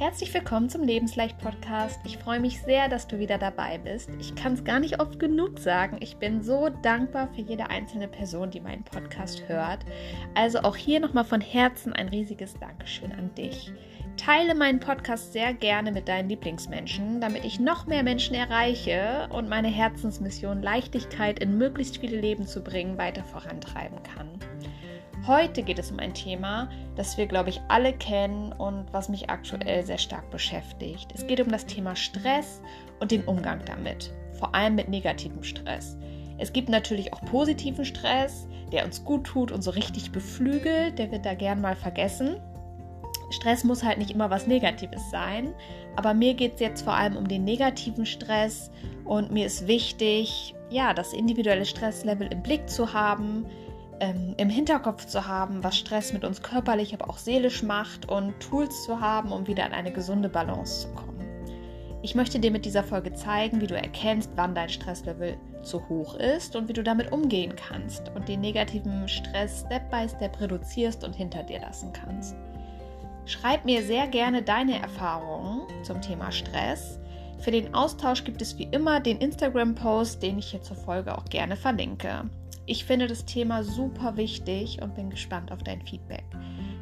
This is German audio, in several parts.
Herzlich willkommen zum Lebensleicht Podcast. Ich freue mich sehr, dass du wieder dabei bist. Ich kann es gar nicht oft genug sagen. Ich bin so dankbar für jede einzelne Person, die meinen Podcast hört. Also auch hier nochmal von Herzen ein riesiges Dankeschön an dich. Teile meinen Podcast sehr gerne mit deinen Lieblingsmenschen, damit ich noch mehr Menschen erreiche und meine Herzensmission Leichtigkeit in möglichst viele Leben zu bringen weiter vorantreiben kann. Heute geht es um ein Thema, das wir, glaube ich, alle kennen und was mich aktuell sehr stark beschäftigt. Es geht um das Thema Stress und den Umgang damit, vor allem mit negativem Stress. Es gibt natürlich auch positiven Stress, der uns gut tut und so richtig beflügelt, der wird da gern mal vergessen. Stress muss halt nicht immer was Negatives sein, aber mir geht es jetzt vor allem um den negativen Stress und mir ist wichtig, ja, das individuelle Stresslevel im Blick zu haben, ähm, im Hinterkopf zu haben, was Stress mit uns körperlich, aber auch seelisch macht und Tools zu haben, um wieder in eine gesunde Balance zu kommen. Ich möchte dir mit dieser Folge zeigen, wie du erkennst, wann dein Stresslevel zu hoch ist und wie du damit umgehen kannst und den negativen Stress Step by Step reduzierst und hinter dir lassen kannst. Schreib mir sehr gerne deine Erfahrungen zum Thema Stress. Für den Austausch gibt es wie immer den Instagram-Post, den ich hier zur Folge auch gerne verlinke. Ich finde das Thema super wichtig und bin gespannt auf dein Feedback.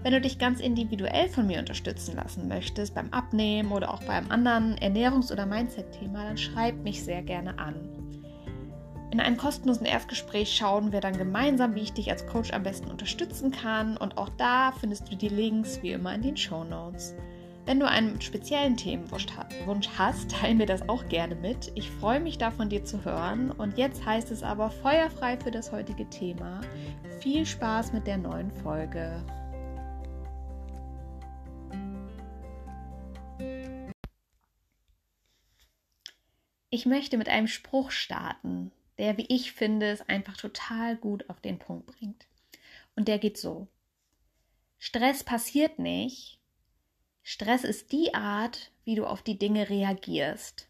Wenn du dich ganz individuell von mir unterstützen lassen möchtest, beim Abnehmen oder auch beim anderen Ernährungs- oder Mindset-Thema, dann schreib mich sehr gerne an. In einem kostenlosen Erstgespräch schauen wir dann gemeinsam, wie ich dich als Coach am besten unterstützen kann und auch da findest du die Links wie immer in den Show Notes. Wenn du einen speziellen Themenwunsch hast, teile mir das auch gerne mit. Ich freue mich da von dir zu hören. Und jetzt heißt es aber feuerfrei für das heutige Thema. Viel Spaß mit der neuen Folge. Ich möchte mit einem Spruch starten, der, wie ich finde, es einfach total gut auf den Punkt bringt. Und der geht so. Stress passiert nicht, Stress ist die Art, wie du auf die Dinge reagierst.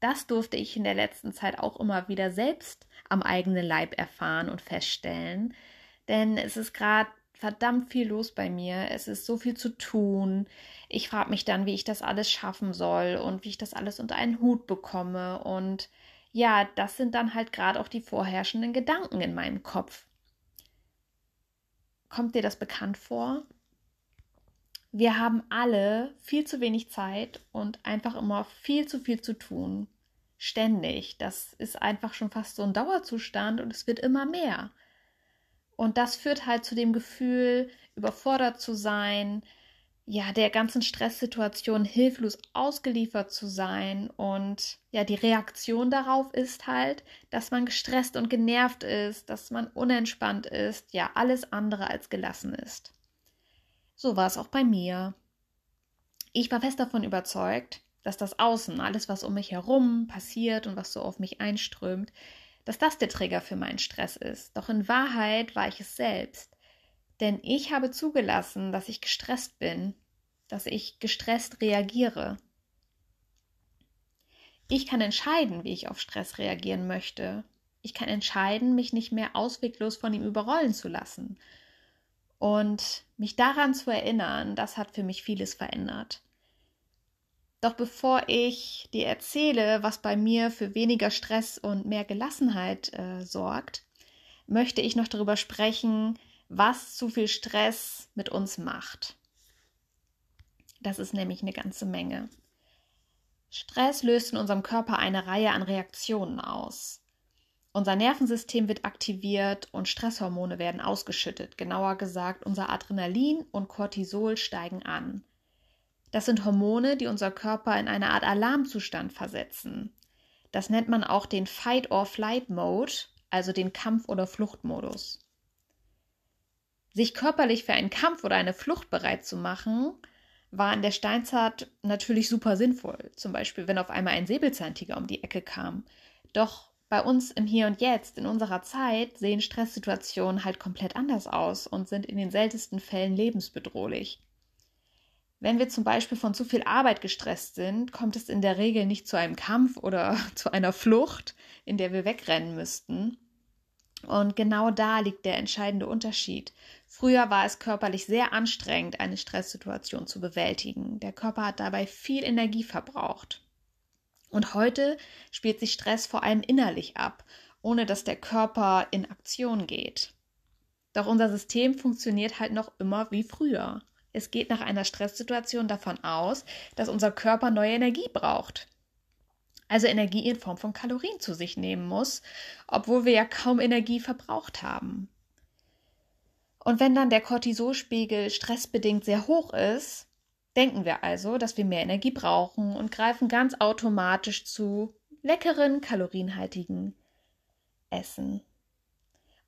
Das durfte ich in der letzten Zeit auch immer wieder selbst am eigenen Leib erfahren und feststellen, denn es ist gerade verdammt viel los bei mir. Es ist so viel zu tun. Ich frage mich dann, wie ich das alles schaffen soll und wie ich das alles unter einen Hut bekomme. Und ja, das sind dann halt gerade auch die vorherrschenden Gedanken in meinem Kopf. Kommt dir das bekannt vor? Wir haben alle viel zu wenig Zeit und einfach immer viel zu viel zu tun. Ständig. Das ist einfach schon fast so ein Dauerzustand und es wird immer mehr. Und das führt halt zu dem Gefühl, überfordert zu sein, ja, der ganzen Stresssituation hilflos ausgeliefert zu sein. Und ja, die Reaktion darauf ist halt, dass man gestresst und genervt ist, dass man unentspannt ist, ja, alles andere als gelassen ist. So war es auch bei mir. Ich war fest davon überzeugt, dass das Außen, alles, was um mich herum passiert und was so auf mich einströmt, dass das der Trigger für meinen Stress ist. Doch in Wahrheit war ich es selbst. Denn ich habe zugelassen, dass ich gestresst bin, dass ich gestresst reagiere. Ich kann entscheiden, wie ich auf Stress reagieren möchte. Ich kann entscheiden, mich nicht mehr ausweglos von ihm überrollen zu lassen und mich daran zu erinnern, das hat für mich vieles verändert. Doch bevor ich dir erzähle, was bei mir für weniger Stress und mehr Gelassenheit äh, sorgt, möchte ich noch darüber sprechen, was zu viel Stress mit uns macht. Das ist nämlich eine ganze Menge. Stress löst in unserem Körper eine Reihe an Reaktionen aus. Unser Nervensystem wird aktiviert und Stresshormone werden ausgeschüttet. Genauer gesagt, unser Adrenalin und Cortisol steigen an. Das sind Hormone, die unser Körper in eine Art Alarmzustand versetzen. Das nennt man auch den Fight-or-Flight-Mode, also den Kampf- oder Fluchtmodus. Sich körperlich für einen Kampf oder eine Flucht bereit zu machen, war in der Steinzeit natürlich super sinnvoll. Zum Beispiel, wenn auf einmal ein Säbelzahntiger um die Ecke kam. Doch bei uns im Hier und Jetzt, in unserer Zeit, sehen Stresssituationen halt komplett anders aus und sind in den seltensten Fällen lebensbedrohlich. Wenn wir zum Beispiel von zu viel Arbeit gestresst sind, kommt es in der Regel nicht zu einem Kampf oder zu einer Flucht, in der wir wegrennen müssten. Und genau da liegt der entscheidende Unterschied. Früher war es körperlich sehr anstrengend, eine Stresssituation zu bewältigen. Der Körper hat dabei viel Energie verbraucht. Und heute spielt sich Stress vor allem innerlich ab, ohne dass der Körper in Aktion geht. Doch unser System funktioniert halt noch immer wie früher. Es geht nach einer Stresssituation davon aus, dass unser Körper neue Energie braucht also Energie in Form von Kalorien zu sich nehmen muss, obwohl wir ja kaum Energie verbraucht haben. Und wenn dann der Cortisolspiegel stressbedingt sehr hoch ist, denken wir also, dass wir mehr Energie brauchen und greifen ganz automatisch zu leckeren, kalorienhaltigen Essen.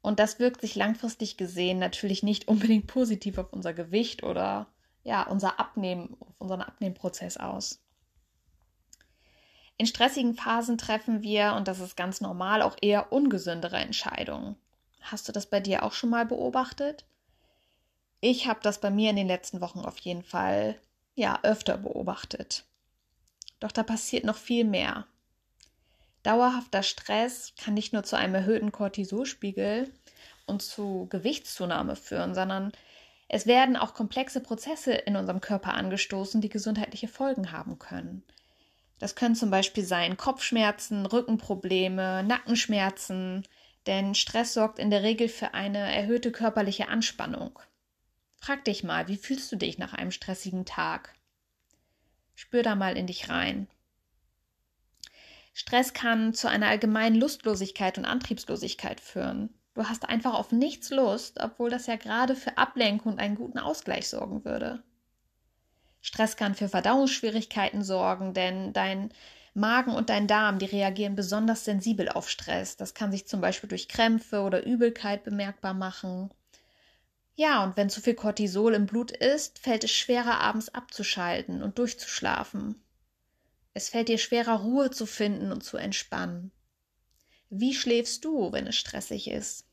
Und das wirkt sich langfristig gesehen natürlich nicht unbedingt positiv auf unser Gewicht oder ja, unser Abnehmen, auf unseren Abnehmprozess aus. In stressigen Phasen treffen wir, und das ist ganz normal, auch eher ungesündere Entscheidungen. Hast du das bei dir auch schon mal beobachtet? Ich habe das bei mir in den letzten Wochen auf jeden Fall ja öfter beobachtet. Doch da passiert noch viel mehr. Dauerhafter Stress kann nicht nur zu einem erhöhten Cortisolspiegel und zu Gewichtszunahme führen, sondern es werden auch komplexe Prozesse in unserem Körper angestoßen, die gesundheitliche Folgen haben können. Das können zum Beispiel sein Kopfschmerzen, Rückenprobleme, Nackenschmerzen, denn Stress sorgt in der Regel für eine erhöhte körperliche Anspannung. Frag dich mal, wie fühlst du dich nach einem stressigen Tag? Spür da mal in dich rein. Stress kann zu einer allgemeinen Lustlosigkeit und Antriebslosigkeit führen. Du hast einfach auf nichts Lust, obwohl das ja gerade für Ablenkung und einen guten Ausgleich sorgen würde. Stress kann für Verdauungsschwierigkeiten sorgen, denn dein Magen und dein Darm, die reagieren besonders sensibel auf Stress. Das kann sich zum Beispiel durch Krämpfe oder Übelkeit bemerkbar machen. Ja, und wenn zu viel Cortisol im Blut ist, fällt es schwerer, abends abzuschalten und durchzuschlafen. Es fällt dir schwerer, Ruhe zu finden und zu entspannen. Wie schläfst du, wenn es stressig ist?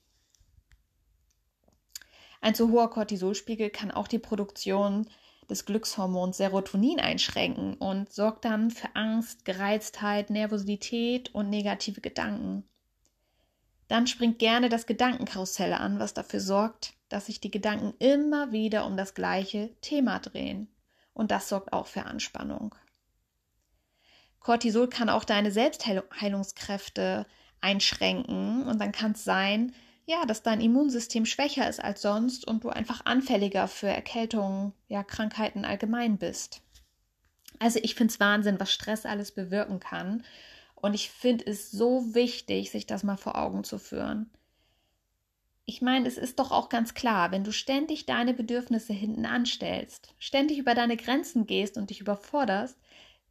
Ein zu hoher Cortisolspiegel kann auch die Produktion des Glückshormons Serotonin einschränken und sorgt dann für Angst, Gereiztheit, Nervosität und negative Gedanken. Dann springt gerne das Gedankenkarussell an, was dafür sorgt, dass sich die Gedanken immer wieder um das gleiche Thema drehen. Und das sorgt auch für Anspannung. Cortisol kann auch deine Selbstheilungskräfte einschränken und dann kann es sein, ja, dass dein Immunsystem schwächer ist als sonst und du einfach anfälliger für Erkältungen, ja, Krankheiten allgemein bist. Also ich finde es Wahnsinn, was Stress alles bewirken kann. Und ich finde es so wichtig, sich das mal vor Augen zu führen. Ich meine, es ist doch auch ganz klar, wenn du ständig deine Bedürfnisse hinten anstellst, ständig über deine Grenzen gehst und dich überforderst,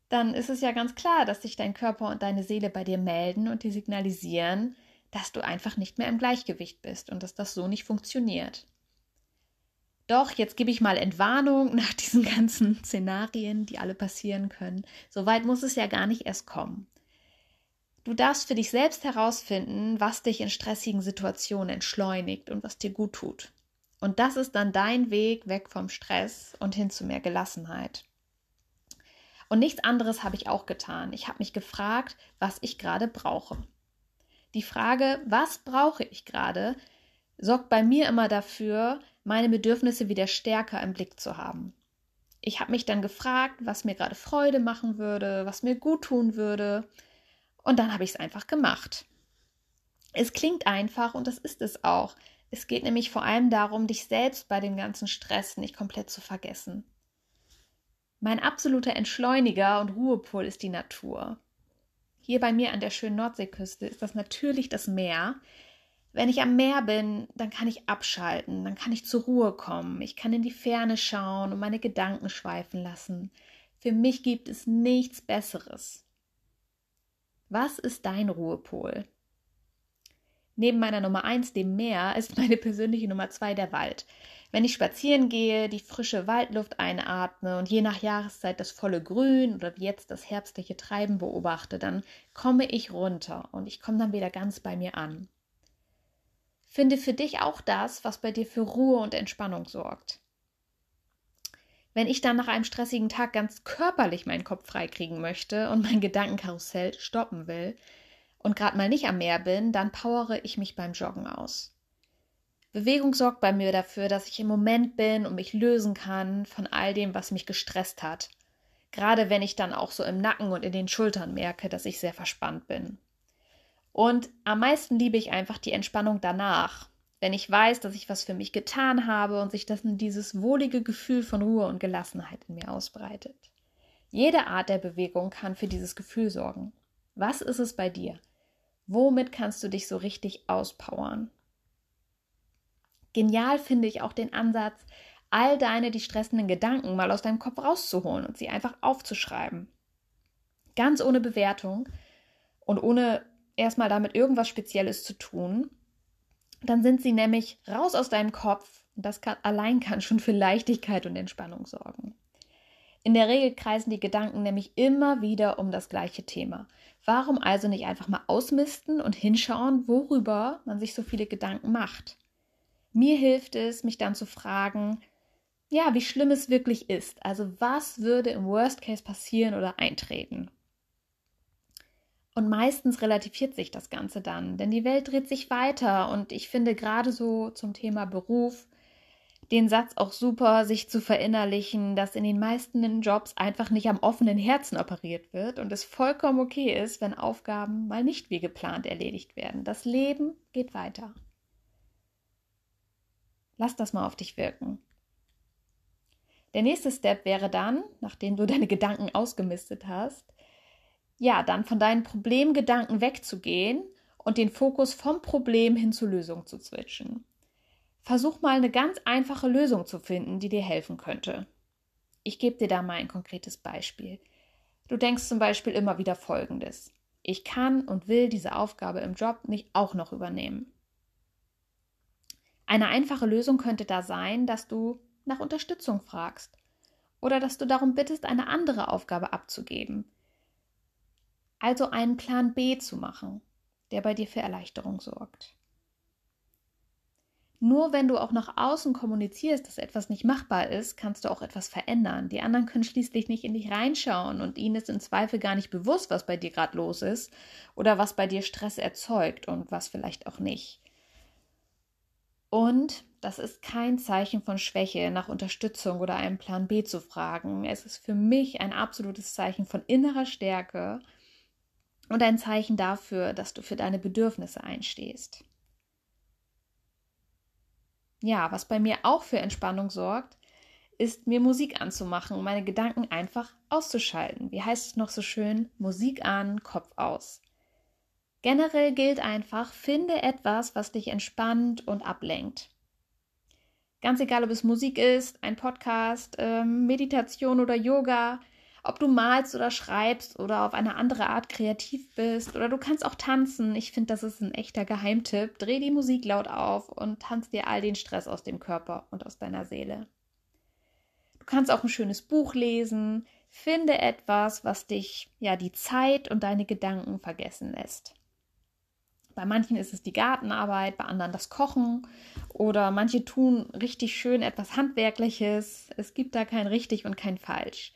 dann ist es ja ganz klar, dass sich dein Körper und deine Seele bei dir melden und dir signalisieren, dass du einfach nicht mehr im Gleichgewicht bist und dass das so nicht funktioniert. Doch, jetzt gebe ich mal Entwarnung nach diesen ganzen Szenarien, die alle passieren können. So weit muss es ja gar nicht erst kommen. Du darfst für dich selbst herausfinden, was dich in stressigen Situationen entschleunigt und was dir gut tut. Und das ist dann dein Weg weg vom Stress und hin zu mehr Gelassenheit. Und nichts anderes habe ich auch getan. Ich habe mich gefragt, was ich gerade brauche. Die Frage, was brauche ich gerade, sorgt bei mir immer dafür, meine Bedürfnisse wieder stärker im Blick zu haben. Ich habe mich dann gefragt, was mir gerade Freude machen würde, was mir gut tun würde. Und dann habe ich es einfach gemacht. Es klingt einfach und das ist es auch. Es geht nämlich vor allem darum, dich selbst bei dem ganzen Stress nicht komplett zu vergessen. Mein absoluter Entschleuniger und Ruhepol ist die Natur. Hier bei mir an der schönen Nordseeküste ist das natürlich das Meer. Wenn ich am Meer bin, dann kann ich abschalten, dann kann ich zur Ruhe kommen, ich kann in die Ferne schauen und meine Gedanken schweifen lassen. Für mich gibt es nichts Besseres. Was ist dein Ruhepol? Neben meiner Nummer eins, dem Meer, ist meine persönliche Nummer zwei der Wald. Wenn ich spazieren gehe, die frische Waldluft einatme und je nach Jahreszeit das volle Grün oder wie jetzt das herbstliche Treiben beobachte, dann komme ich runter und ich komme dann wieder ganz bei mir an. Finde für dich auch das, was bei dir für Ruhe und Entspannung sorgt. Wenn ich dann nach einem stressigen Tag ganz körperlich meinen Kopf freikriegen möchte und mein Gedankenkarussell stoppen will, und gerade mal nicht am Meer bin, dann powere ich mich beim Joggen aus. Bewegung sorgt bei mir dafür, dass ich im Moment bin und mich lösen kann von all dem, was mich gestresst hat. Gerade wenn ich dann auch so im Nacken und in den Schultern merke, dass ich sehr verspannt bin. Und am meisten liebe ich einfach die Entspannung danach, wenn ich weiß, dass ich was für mich getan habe und sich das in dieses wohlige Gefühl von Ruhe und Gelassenheit in mir ausbreitet. Jede Art der Bewegung kann für dieses Gefühl sorgen. Was ist es bei dir? Womit kannst du dich so richtig auspowern? Genial finde ich auch den Ansatz, all deine die stressenden Gedanken mal aus deinem Kopf rauszuholen und sie einfach aufzuschreiben. Ganz ohne Bewertung und ohne erstmal damit irgendwas Spezielles zu tun. Dann sind sie nämlich raus aus deinem Kopf. Das kann, allein kann schon für Leichtigkeit und Entspannung sorgen. In der Regel kreisen die Gedanken nämlich immer wieder um das gleiche Thema. Warum also nicht einfach mal ausmisten und hinschauen, worüber man sich so viele Gedanken macht? Mir hilft es, mich dann zu fragen, ja, wie schlimm es wirklich ist. Also was würde im Worst Case passieren oder eintreten? Und meistens relativiert sich das Ganze dann, denn die Welt dreht sich weiter und ich finde gerade so zum Thema Beruf den Satz auch super, sich zu verinnerlichen, dass in den meisten Jobs einfach nicht am offenen Herzen operiert wird und es vollkommen okay ist, wenn Aufgaben mal nicht wie geplant erledigt werden. Das Leben geht weiter. Lass das mal auf dich wirken. Der nächste Step wäre dann, nachdem du deine Gedanken ausgemistet hast, ja, dann von deinen Problemgedanken wegzugehen und den Fokus vom Problem hin zur Lösung zu switchen. Versuch mal eine ganz einfache Lösung zu finden, die dir helfen könnte. Ich gebe dir da mal ein konkretes Beispiel. Du denkst zum Beispiel immer wieder Folgendes. Ich kann und will diese Aufgabe im Job nicht auch noch übernehmen. Eine einfache Lösung könnte da sein, dass du nach Unterstützung fragst oder dass du darum bittest, eine andere Aufgabe abzugeben. Also einen Plan B zu machen, der bei dir für Erleichterung sorgt. Nur wenn du auch nach außen kommunizierst, dass etwas nicht machbar ist, kannst du auch etwas verändern. Die anderen können schließlich nicht in dich reinschauen und ihnen ist im Zweifel gar nicht bewusst, was bei dir gerade los ist oder was bei dir Stress erzeugt und was vielleicht auch nicht. Und das ist kein Zeichen von Schwäche, nach Unterstützung oder einem Plan B zu fragen. Es ist für mich ein absolutes Zeichen von innerer Stärke und ein Zeichen dafür, dass du für deine Bedürfnisse einstehst. Ja, was bei mir auch für Entspannung sorgt, ist mir Musik anzumachen und meine Gedanken einfach auszuschalten. Wie heißt es noch so schön? Musik an, Kopf aus. Generell gilt einfach, finde etwas, was dich entspannt und ablenkt. Ganz egal, ob es Musik ist, ein Podcast, ähm, Meditation oder Yoga, ob du malst oder schreibst oder auf eine andere Art kreativ bist oder du kannst auch tanzen. Ich finde, das ist ein echter Geheimtipp. Dreh die Musik laut auf und tanz dir all den Stress aus dem Körper und aus deiner Seele. Du kannst auch ein schönes Buch lesen. Finde etwas, was dich ja die Zeit und deine Gedanken vergessen lässt. Bei manchen ist es die Gartenarbeit, bei anderen das Kochen oder manche tun richtig schön etwas Handwerkliches. Es gibt da kein richtig und kein falsch.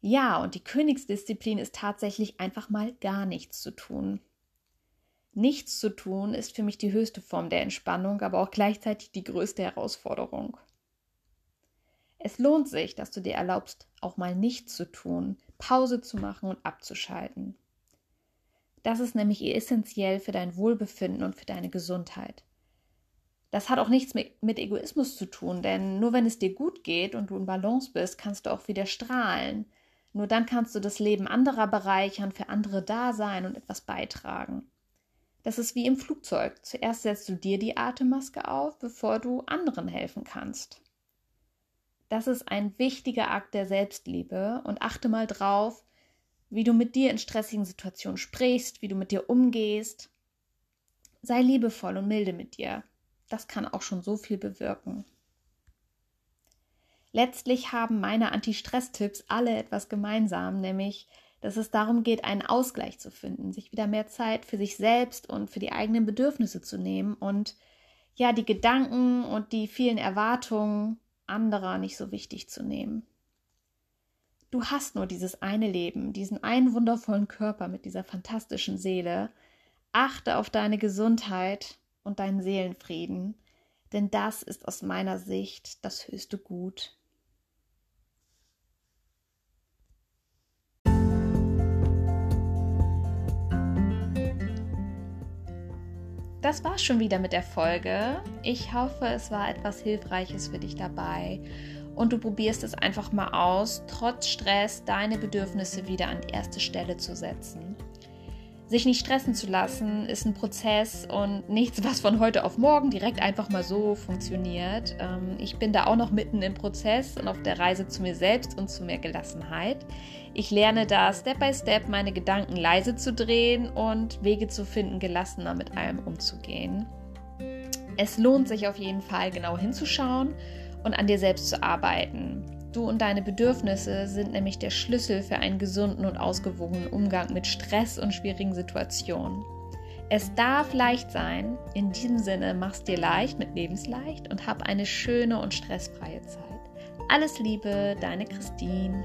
Ja, und die Königsdisziplin ist tatsächlich einfach mal gar nichts zu tun. Nichts zu tun ist für mich die höchste Form der Entspannung, aber auch gleichzeitig die größte Herausforderung. Es lohnt sich, dass du dir erlaubst, auch mal nichts zu tun, Pause zu machen und abzuschalten. Das ist nämlich essentiell für dein Wohlbefinden und für deine Gesundheit. Das hat auch nichts mit, Egoismus zu tun, denn nur wenn es dir gut geht und du in Balance bist, kannst du auch wieder strahlen. Nur dann kannst du das Leben anderer bereichern, für andere da sein und etwas beitragen. Das ist wie im Flugzeug. Zuerst setzt du dir die Atemmaske auf, bevor du anderen helfen kannst. Das ist ein wichtiger Akt der Selbstliebe und achte mal drauf, wie du mit dir in stressigen Situationen sprichst, wie du mit dir umgehst. Sei liebevoll und milde mit dir. Das kann auch schon so viel bewirken. Letztlich haben meine Anti-Stress-Tipps alle etwas gemeinsam, nämlich, dass es darum geht, einen Ausgleich zu finden, sich wieder mehr Zeit für sich selbst und für die eigenen Bedürfnisse zu nehmen und ja, die Gedanken und die vielen Erwartungen anderer nicht so wichtig zu nehmen. Du hast nur dieses eine Leben, diesen einen wundervollen Körper mit dieser fantastischen Seele. Achte auf deine Gesundheit und deinen Seelenfrieden, denn das ist aus meiner Sicht das höchste Gut. Das war's schon wieder mit der Folge. Ich hoffe, es war etwas Hilfreiches für dich dabei und du probierst es einfach mal aus, trotz Stress deine Bedürfnisse wieder an die erste Stelle zu setzen. Sich nicht stressen zu lassen, ist ein Prozess und nichts, was von heute auf morgen direkt einfach mal so funktioniert. Ähm, ich bin da auch noch mitten im Prozess und auf der Reise zu mir selbst und zu mehr Gelassenheit. Ich lerne da Step by Step meine Gedanken leise zu drehen und Wege zu finden, gelassener mit allem umzugehen. Es lohnt sich auf jeden Fall genau hinzuschauen und an dir selbst zu arbeiten. Du und deine Bedürfnisse sind nämlich der Schlüssel für einen gesunden und ausgewogenen Umgang mit Stress und schwierigen Situationen. Es darf leicht sein. In diesem Sinne, mach's dir leicht mit Lebensleicht und hab eine schöne und stressfreie Zeit. Alles Liebe, deine Christine.